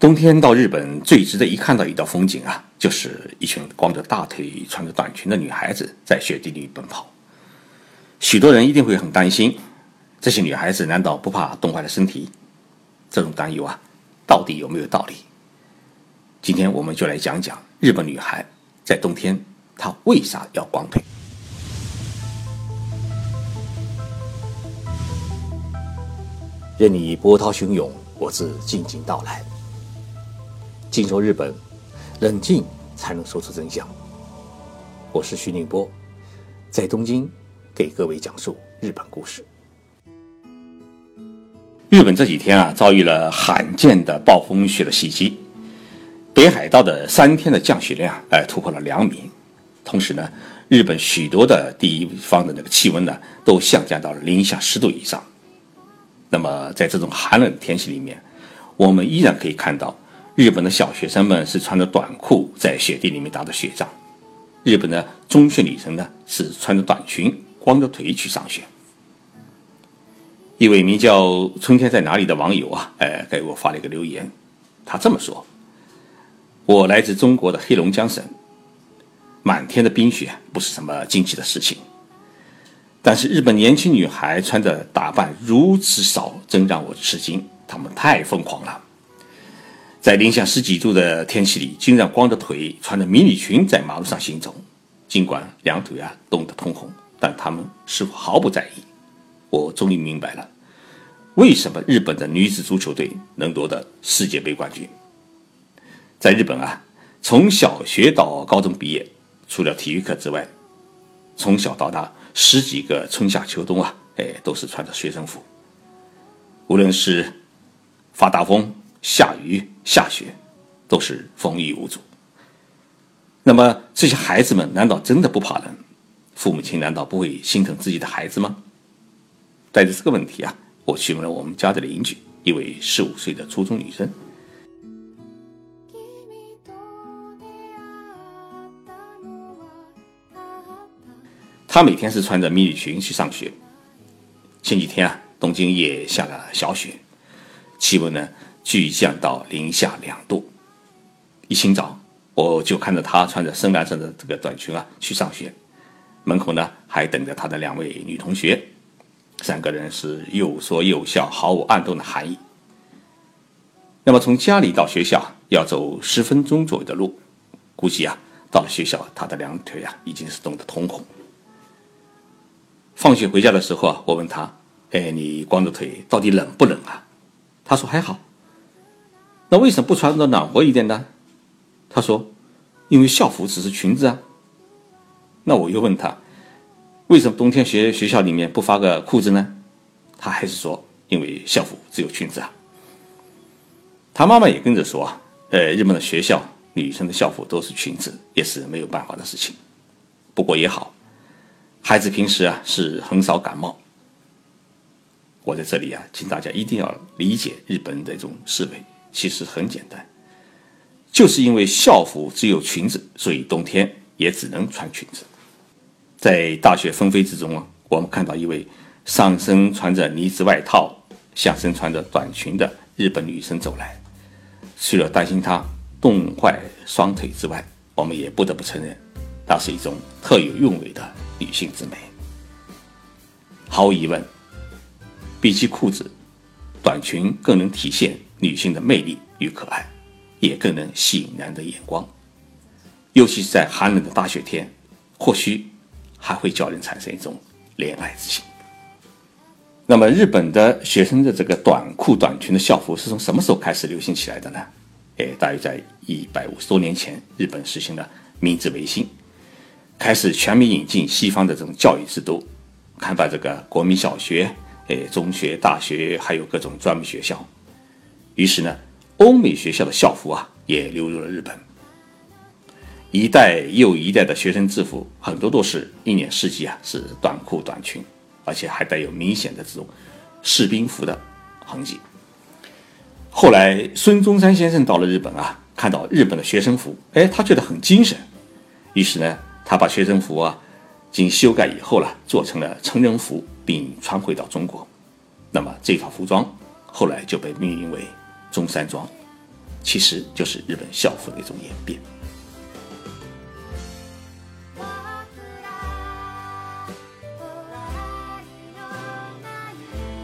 冬天到日本最值得一看到一道风景啊，就是一群光着大腿、穿着短裙的女孩子在雪地里奔跑。许多人一定会很担心，这些女孩子难道不怕冻坏了身体？这种担忧啊，到底有没有道理？今天我们就来讲讲日本女孩在冬天她为啥要光腿。任你波涛汹涌，我自静静到来。进入日本，冷静才能说出真相。我是徐宁波，在东京给各位讲述日本故事。日本这几天啊，遭遇了罕见的暴风雪的袭击，北海道的三天的降雪量哎突破了两米，同时呢，日本许多的地方的那个气温呢都下降到了零下十度以上。那么在这种寒冷天气里面，我们依然可以看到。日本的小学生们是穿着短裤在雪地里面打的雪仗，日本的中学女生呢是穿着短裙光着腿去上学。一位名叫“春天在哪里”的网友啊，哎，给我发了一个留言，他这么说：“我来自中国的黑龙江省，满天的冰雪不是什么惊奇的事情，但是日本年轻女孩穿着打扮如此少，真让我吃惊，她们太疯狂了。”在零下十几度的天气里，竟然光着腿、穿着迷你裙在马路上行走，尽管两腿啊冻得通红，但他们似乎毫不在意。我终于明白了，为什么日本的女子足球队能夺得世界杯冠军。在日本啊，从小学到高中毕业，除了体育课之外，从小到大十几个春夏秋冬啊，哎，都是穿着学生服。无论是发大风。下雨下雪，都是风雨无阻。那么这些孩子们难道真的不怕冷？父母亲难道不会心疼自己的孩子吗？带着这个问题啊，我询问了我们家的邻居，一位十五岁的初中女生。她每天是穿着迷你裙去上学。前几天啊，东京也下了小雪，气温呢？巨降到零下两度，一清早我就看着她穿着深蓝色的这个短裙啊去上学，门口呢还等着她的两位女同学，三个人是又说又笑，毫无暗动的寒意。那么从家里到学校要走十分钟左右的路，估计啊到了学校她的两腿啊已经是冻得通红。放学回家的时候啊，我问她：“哎，你光着腿到底冷不冷啊？”她说：“还好。”那为什么不穿的暖和一点呢？他说：“因为校服只是裙子啊。”那我又问他：“为什么冬天学学校里面不发个裤子呢？”他还是说：“因为校服只有裙子啊。”他妈妈也跟着说啊：“呃，日本的学校女生的校服都是裙子，也是没有办法的事情。不过也好，孩子平时啊是很少感冒。”我在这里啊，请大家一定要理解日本人的这种思维。其实很简单，就是因为校服只有裙子，所以冬天也只能穿裙子。在大雪纷飞之中啊，我们看到一位上身穿着呢子外套、下身穿着短裙的日本女生走来。除了担心她冻坏双腿之外，我们也不得不承认，那是一种特有韵味的女性之美。毫无疑问，比起裤子，短裙更能体现。女性的魅力与可爱，也更能吸引男的眼光，尤其是在寒冷的大雪天，或许还会叫人产生一种怜爱之心。那么，日本的学生的这个短裤短裙的校服是从什么时候开始流行起来的呢？哎，大约在一百五十多年前，日本实行了明治维新，开始全面引进西方的这种教育制度，开办这个国民小学、哎中学、大学，还有各种专门学校。于是呢，欧美学校的校服啊也流入了日本。一代又一代的学生制服，很多都是一年四季啊是短裤短裙，而且还带有明显的这种士兵服的痕迹。后来孙中山先生到了日本啊，看到日本的学生服，哎，他觉得很精神，于是呢，他把学生服啊经修改以后了，做成了成人服，并传回到中国。那么这套服装后来就被命名为。中山装，其实就是日本校服的一种演变。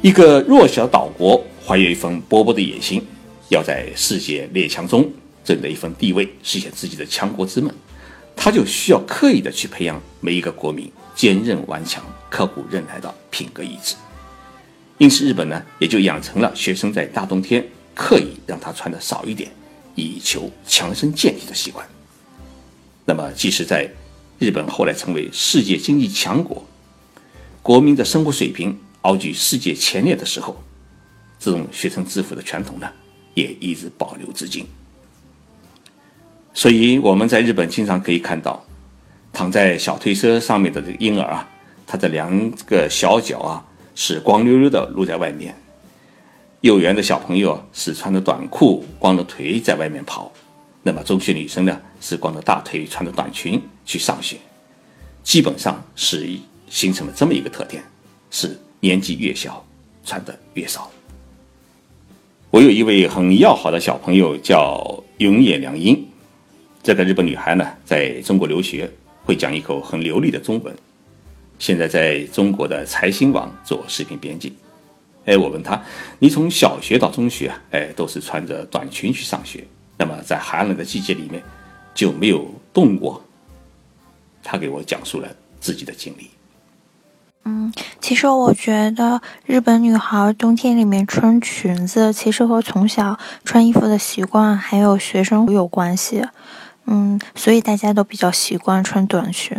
一个弱小岛国怀有一份勃勃的野心，要在世界列强中争得一份地位，实现自己的强国之梦，他就需要刻意的去培养每一个国民坚韧顽强、刻苦忍耐的品格意志。因此，日本呢也就养成了学生在大冬天刻意让他穿的少一点，以求强身健体的习惯。那么，即使在日本后来成为世界经济强国，国民的生活水平。高居世界前列的时候，这种学生制服的传统呢，也一直保留至今。所以我们在日本经常可以看到，躺在小推车上面的这个婴儿啊，他的两个小脚啊是光溜溜的露在外面；幼儿园的小朋友是穿着短裤、光着腿在外面跑；那么中学女生呢是光着大腿、穿着短裙去上学，基本上是形成了这么一个特点：是。年纪越小，穿的越少。我有一位很要好的小朋友，叫永野良英。这个日本女孩呢，在中国留学，会讲一口很流利的中文。现在在中国的财新网做视频编辑。哎，我问她：“你从小学到中学啊，哎，都是穿着短裙去上学，那么在寒冷的季节里面就没有冻过？”她给我讲述了自己的经历。嗯，其实我觉得日本女孩冬天里面穿裙子，其实和从小穿衣服的习惯还有学生有关系。嗯，所以大家都比较习惯穿短裙。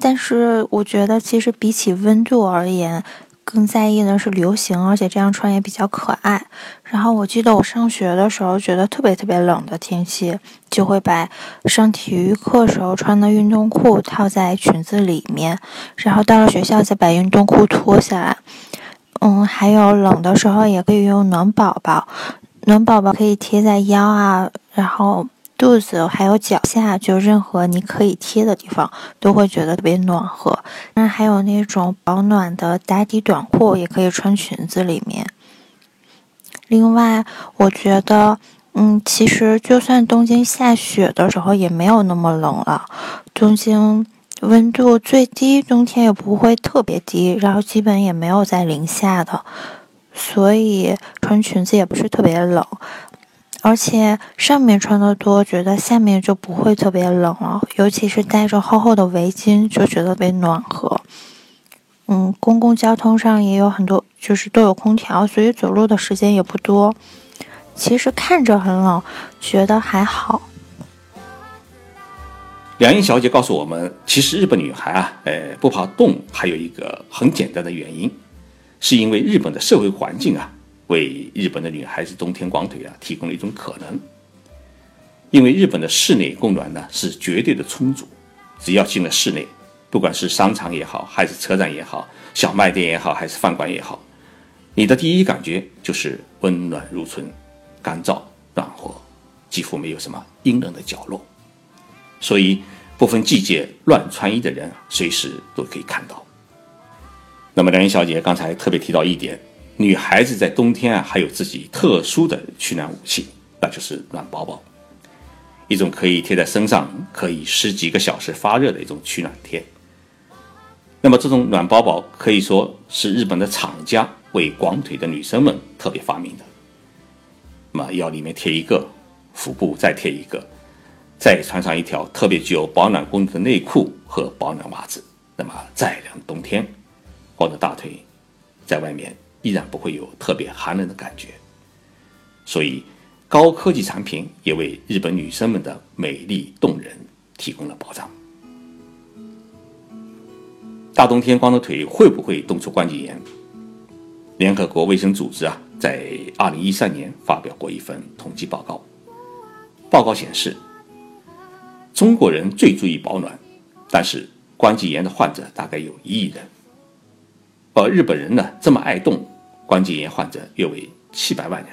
但是我觉得，其实比起温度而言，更在意的是流行，而且这样穿也比较可爱。然后我记得我上学的时候，觉得特别特别冷的天气，就会把上体育课时候穿的运动裤套在裙子里面，然后到了学校再把运动裤脱下来。嗯，还有冷的时候也可以用暖宝宝，暖宝宝可以贴在腰啊，然后。肚子还有脚下，就任何你可以贴的地方，都会觉得特别暖和。那还有那种保暖的打底短裤，也可以穿裙子里面。另外，我觉得，嗯，其实就算东京下雪的时候，也没有那么冷了。东京温度最低，冬天也不会特别低，然后基本也没有在零下的，所以穿裙子也不是特别冷。而且上面穿的多，觉得下面就不会特别冷了。尤其是戴着厚厚的围巾，就觉得特别暖和。嗯，公共交通上也有很多，就是都有空调，所以走路的时间也不多。其实看着很冷，觉得还好。梁英小姐告诉我们，其实日本女孩啊，呃，不怕冻，还有一个很简单的原因，是因为日本的社会环境啊。为日本的女孩子冬天光腿啊提供了一种可能，因为日本的室内供暖呢是绝对的充足，只要进了室内，不管是商场也好，还是车站也好，小卖店也好，还是饭馆也好，你的第一感觉就是温暖如春，干燥暖和，几乎没有什么阴冷的角落，所以不分季节乱穿衣的人随时都可以看到。那么梁云小姐刚才特别提到一点。女孩子在冬天啊，还有自己特殊的取暖武器，那就是暖宝宝，一种可以贴在身上，可以十几个小时发热的一种取暖贴。那么这种暖宝宝可以说是日本的厂家为光腿的女生们特别发明的。那么腰里面贴一个，腹部再贴一个，再穿上一条特别具有保暖功能的内裤和保暖袜子，那么再凉冬天，光着大腿在外面。依然不会有特别寒冷的感觉，所以高科技产品也为日本女生们的美丽动人提供了保障。大冬天光着腿会不会冻出关节炎？联合国卫生组织啊，在二零一三年发表过一份统计报告，报告显示，中国人最注意保暖，但是关节炎的患者大概有一亿人，而日本人呢这么爱动。关节炎患者约为七百万人，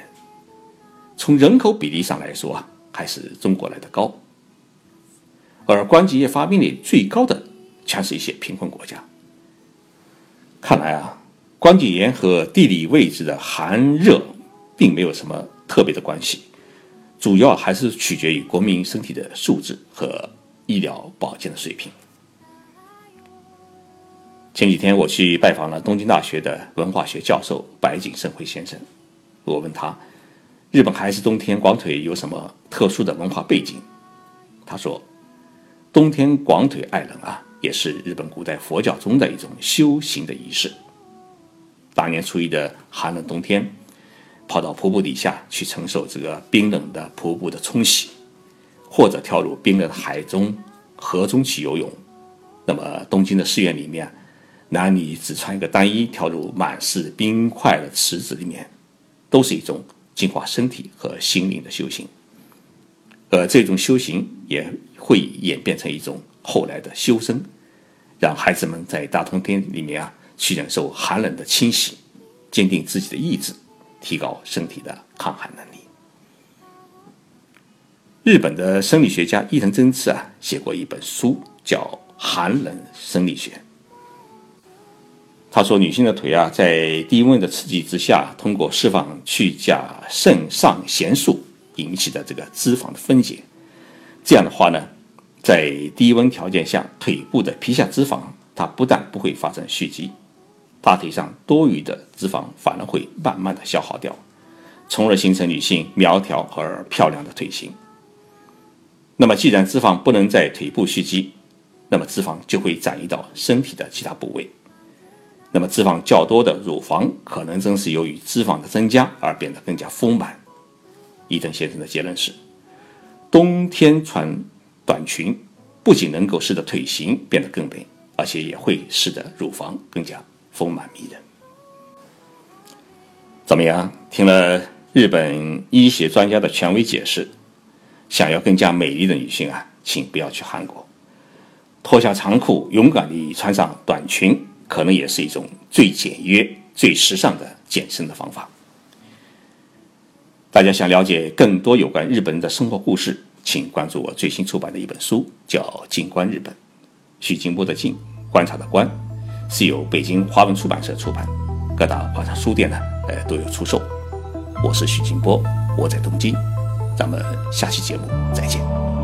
从人口比例上来说啊，还是中国来的高。而关节炎发病率最高的，全是一些贫困国家。看来啊，关节炎和地理位置的寒热并没有什么特别的关系，主要还是取决于国民身体的素质和医疗保健的水平。前几天我去拜访了东京大学的文化学教授白井胜辉先生，我问他，日本孩子冬天光腿有什么特殊的文化背景？他说，冬天光腿爱冷啊，也是日本古代佛教中的一种修行的仪式。大年初一的寒冷冬天，跑到瀑布底下去承受这个冰冷的瀑布的冲洗，或者跳入冰冷的海中、河中去游泳。那么东京的寺院里面。男女只穿一个单衣跳入满是冰块的池子里面，都是一种净化身体和心灵的修行。而这种修行也会演变成一种后来的修身，让孩子们在大冬天里面啊去忍受寒冷的侵袭，坚定自己的意志，提高身体的抗寒能力。日本的生理学家伊藤真次啊写过一本书，叫《寒冷生理学》。他说，女性的腿啊，在低温的刺激之下，通过释放去甲肾上腺素引起的这个脂肪的分解，这样的话呢，在低温条件下，腿部的皮下脂肪它不但不会发生蓄积，大腿上多余的脂肪反而会慢慢的消耗掉，从而形成女性苗条而漂亮的腿型。那么，既然脂肪不能在腿部蓄积，那么脂肪就会转移到身体的其他部位。那么脂肪较多的乳房可能正是由于脂肪的增加而变得更加丰满。伊藤先生的结论是：冬天穿短裙不仅能够使得腿型变得更美，而且也会使得乳房更加丰满迷人。怎么样？听了日本医学专家的权威解释，想要更加美丽的女性啊，请不要去韩国，脱下长裤，勇敢地穿上短裙。可能也是一种最简约、最时尚的健身的方法。大家想了解更多有关日本人的生活故事，请关注我最新出版的一本书，叫《静观日本》。徐静波的静，观察的观，是由北京华文出版社出版，各大网上书店呢，呃都有出售。我是徐静波，我在东京，咱们下期节目再见。